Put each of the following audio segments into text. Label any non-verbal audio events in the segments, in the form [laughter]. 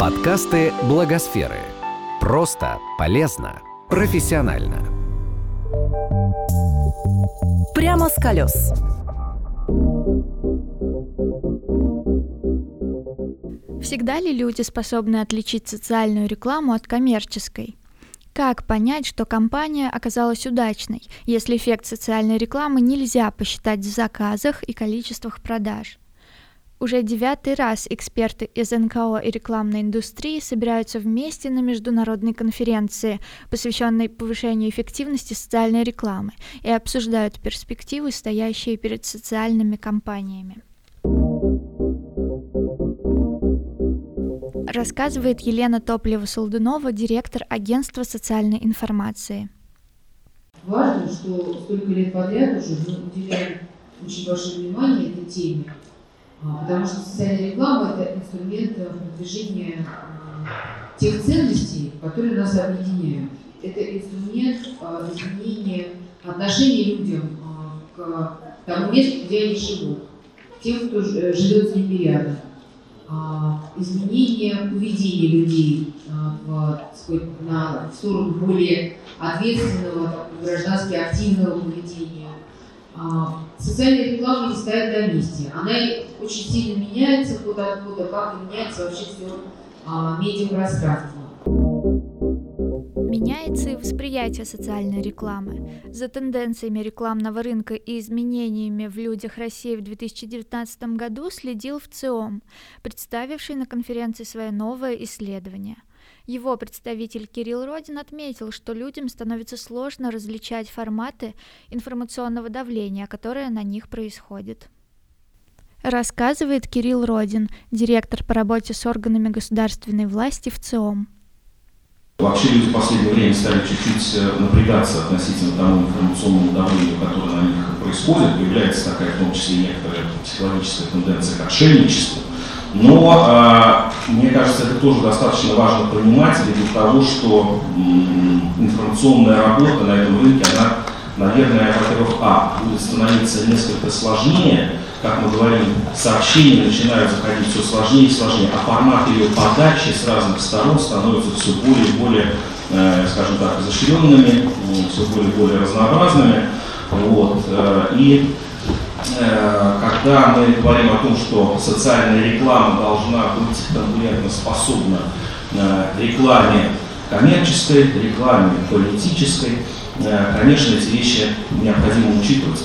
Подкасты Благосферы. Просто, полезно, профессионально. Прямо с колес. Всегда ли люди способны отличить социальную рекламу от коммерческой? Как понять, что компания оказалась удачной, если эффект социальной рекламы нельзя посчитать в заказах и количествах продаж? Уже девятый раз эксперты из НКО и рекламной индустрии собираются вместе на международной конференции, посвященной повышению эффективности социальной рекламы, и обсуждают перспективы, стоящие перед социальными компаниями. Рассказывает Елена Топлева-Солдунова, директор агентства социальной информации. Важно, что столько лет подряд уже мы уделяем очень большое внимание этой теме, потому что социальная реклама – это инструмент э, продвижения а, тех ценностей, которые нас объединяют. Это инструмент а, изменения отношений людям к тому месту, где они живут, тем, кто э, живет с ними рядом. Изменение поведения людей в, на, в сторону более ответственного, граждански активного поведения а, социальная реклама не на месте. Она очень сильно меняется года, как меняется вообще все а, медиапространство. Меняется и восприятие социальной рекламы. За тенденциями рекламного рынка и изменениями в людях России в 2019 году следил в ЦИОМ, представивший на конференции свое новое исследование – его представитель Кирилл Родин отметил, что людям становится сложно различать форматы информационного давления, которое на них происходит. Рассказывает Кирилл Родин, директор по работе с органами государственной власти в ЦИОМ. Вообще люди в последнее время стали чуть-чуть э, напрягаться относительно тому информационному давлению, которое на них происходит. Появляется такая, в том числе, некоторая психологическая тенденция к отшельничеству. Но, э, мне кажется, это тоже достаточно важно понимать для того, что информационная работа на этом рынке, она, наверное, во-первых, а, будет становиться несколько сложнее, как мы говорим, сообщения начинают заходить все сложнее и сложнее, а формат ее подачи с разных сторон становятся все более и более, э, скажем так, изощренными, все более и более разнообразными. Вот, э, и Э, когда мы говорим о том, что социальная реклама должна быть конкурентоспособна э, рекламе коммерческой, рекламе политической, э, конечно, эти вещи необходимо учитывать.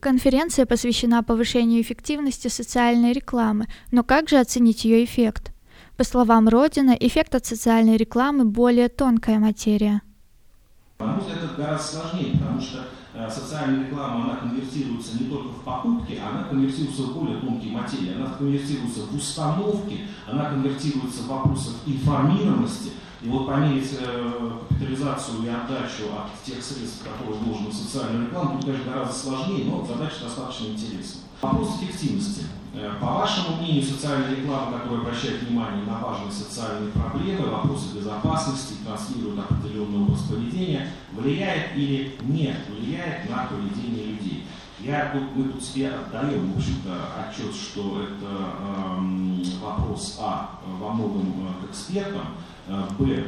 Конференция посвящена повышению эффективности социальной рекламы, но как же оценить ее эффект? По словам Родина, эффект от социальной рекламы более тонкая материя. На мой взгляд, это гораздо сложнее, потому что э, социальная реклама, она конвертируется не только в покупки, она конвертируется в более тонкие материи, она конвертируется в установки, она конвертируется в вопросах информированности. И вот померить э, капитализацию и отдачу от тех средств, которые вложены в социальную рекламу, тут, конечно, гораздо сложнее, но задача достаточно интересная. Вопрос эффективности. Э, по вашему мнению, социальная реклама, которая обращает внимание на важные социальные проблемы, вопросы безопасности, транслирует определенный образ поведения, влияет или не влияет на поведение людей? Я тут, мы тут себе отдаем, в общем-то, отчет, что это эм, вопрос А во многом э, к экспертам, э, Б,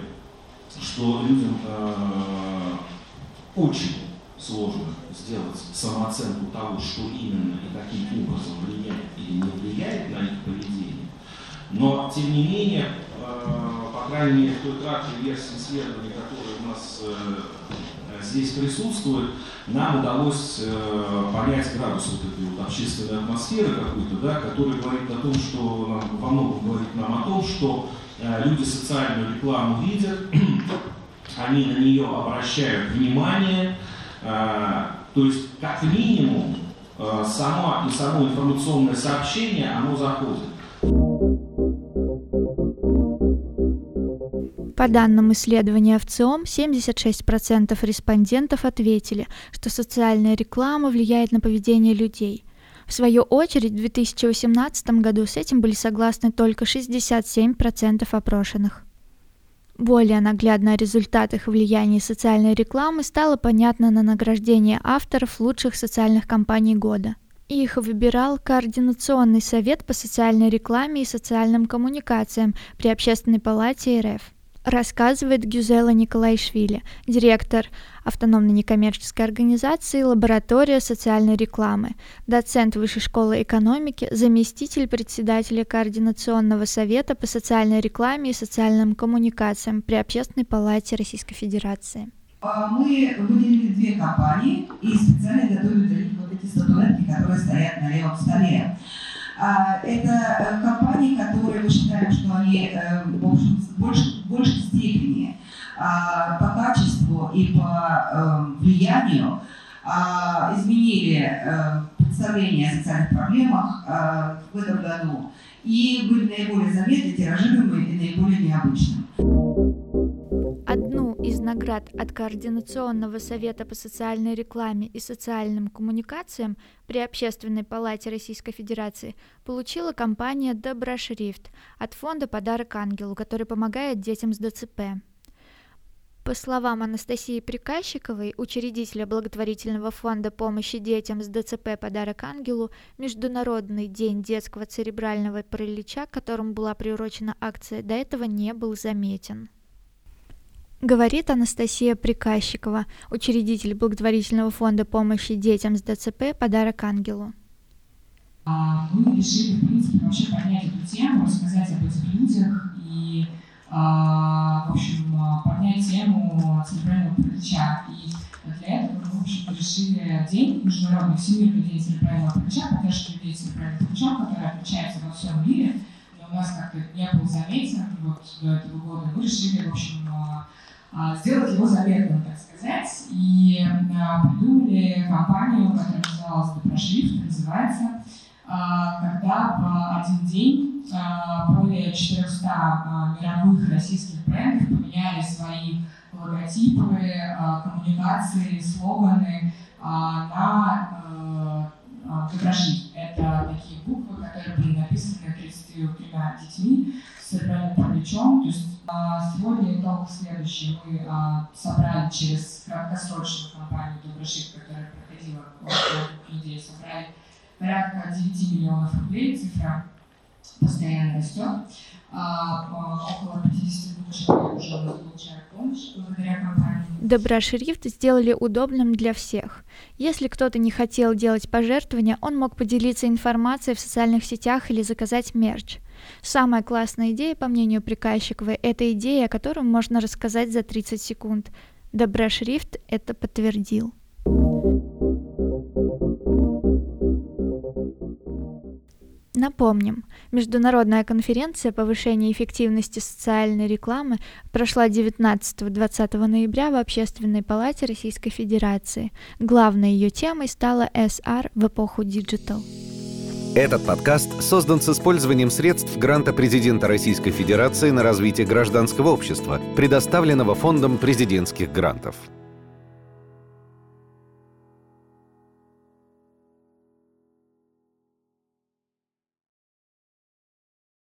что людям э, очень сложно сделать самооценку того, что именно и каким образом влияет или не влияет на их поведение. Но, тем не менее, э, по крайней мере, в той краткой версии исследования, которая нас э, здесь присутствует, нам удалось э, понять градус вот этой вот общественной атмосферы какой-то, да, который говорит о том, что нам, во многом говорит нам о том, что люди социальную рекламу видят, [clears throat] они на нее обращают внимание, то есть, как минимум, само, и само информационное сообщение, оно заходит. По данным исследования в ЦИОМ, 76% респондентов ответили, что социальная реклама влияет на поведение людей. В свою очередь, в 2018 году с этим были согласны только 67% опрошенных. Более наглядно о результатах влияния социальной рекламы стало понятно на награждении авторов лучших социальных компаний года. Их выбирал Координационный совет по социальной рекламе и социальным коммуникациям при Общественной палате РФ рассказывает Гюзела Николаишвили, директор автономной некоммерческой организации «Лаборатория социальной рекламы», доцент Высшей школы экономики, заместитель председателя Координационного совета по социальной рекламе и социальным коммуникациям при Общественной палате Российской Федерации. А, мы выделили две компании и специально готовили для них вот эти статуэтки, которые стоят на левом столе. А, это э, компании, которые мы считаем, что они э, в большей, большей степени а, по качеству и по э, влиянию а, изменили представление о социальных проблемах в этом году и были наиболее заметны, тиражируемые и наиболее необычными. Наград от Координационного совета по социальной рекламе и социальным коммуникациям при Общественной палате Российской Федерации получила компания Доброшрифт от фонда «Подарок ангелу», который помогает детям с ДЦП. По словам Анастасии Приказчиковой, учредителя благотворительного фонда помощи детям с ДЦП «Подарок ангелу», Международный день детского церебрального паралича, которому была приурочена акция, до этого не был заметен. Говорит Анастасия Приказчикова, учредитель благотворительного фонда помощи детям с ДЦП «Подарок ангелу». А, мы решили, в принципе, вообще поднять эту тему, рассказать об этих людях и, а, в общем, поднять тему церебрального паралича. И для этого мы, в общем решили день, Международный Всемирный день церебрального паралича, поддержки людей церебральным параличом, который отмечается во всем мире, но у нас как-то не был заметен вот до этого года. Мы решили, в общем, а, сделать его заветным, так сказать, и а, придумали компанию, которая называлась Доброшрифт, называется, а, когда в один день более 400 мировых российских брендов поменяли свои логотипы, коммуникации, слоганы на сегодня итог следующий. Мы а, собрали через краткосрочную кампанию Доброшит, которая проходила у людей, собрали порядка 9 миллионов рублей, цифра постоянно растет. Около 52 человек уже у нас получают помощь благодаря компании. Доброшрифт сделали удобным для всех. Если кто-то не хотел делать пожертвования, он мог поделиться информацией в социальных сетях или заказать мерч – Самая классная идея, по мнению Приказчиковой, это идея, о которой можно рассказать за 30 секунд. Доброшрифт это подтвердил. Напомним, международная конференция повышения эффективности социальной рекламы прошла 19-20 ноября в Общественной палате Российской Федерации. Главной ее темой стала СР в эпоху digital. Этот подкаст создан с использованием средств гранта президента Российской Федерации на развитие гражданского общества, предоставленного Фондом президентских грантов.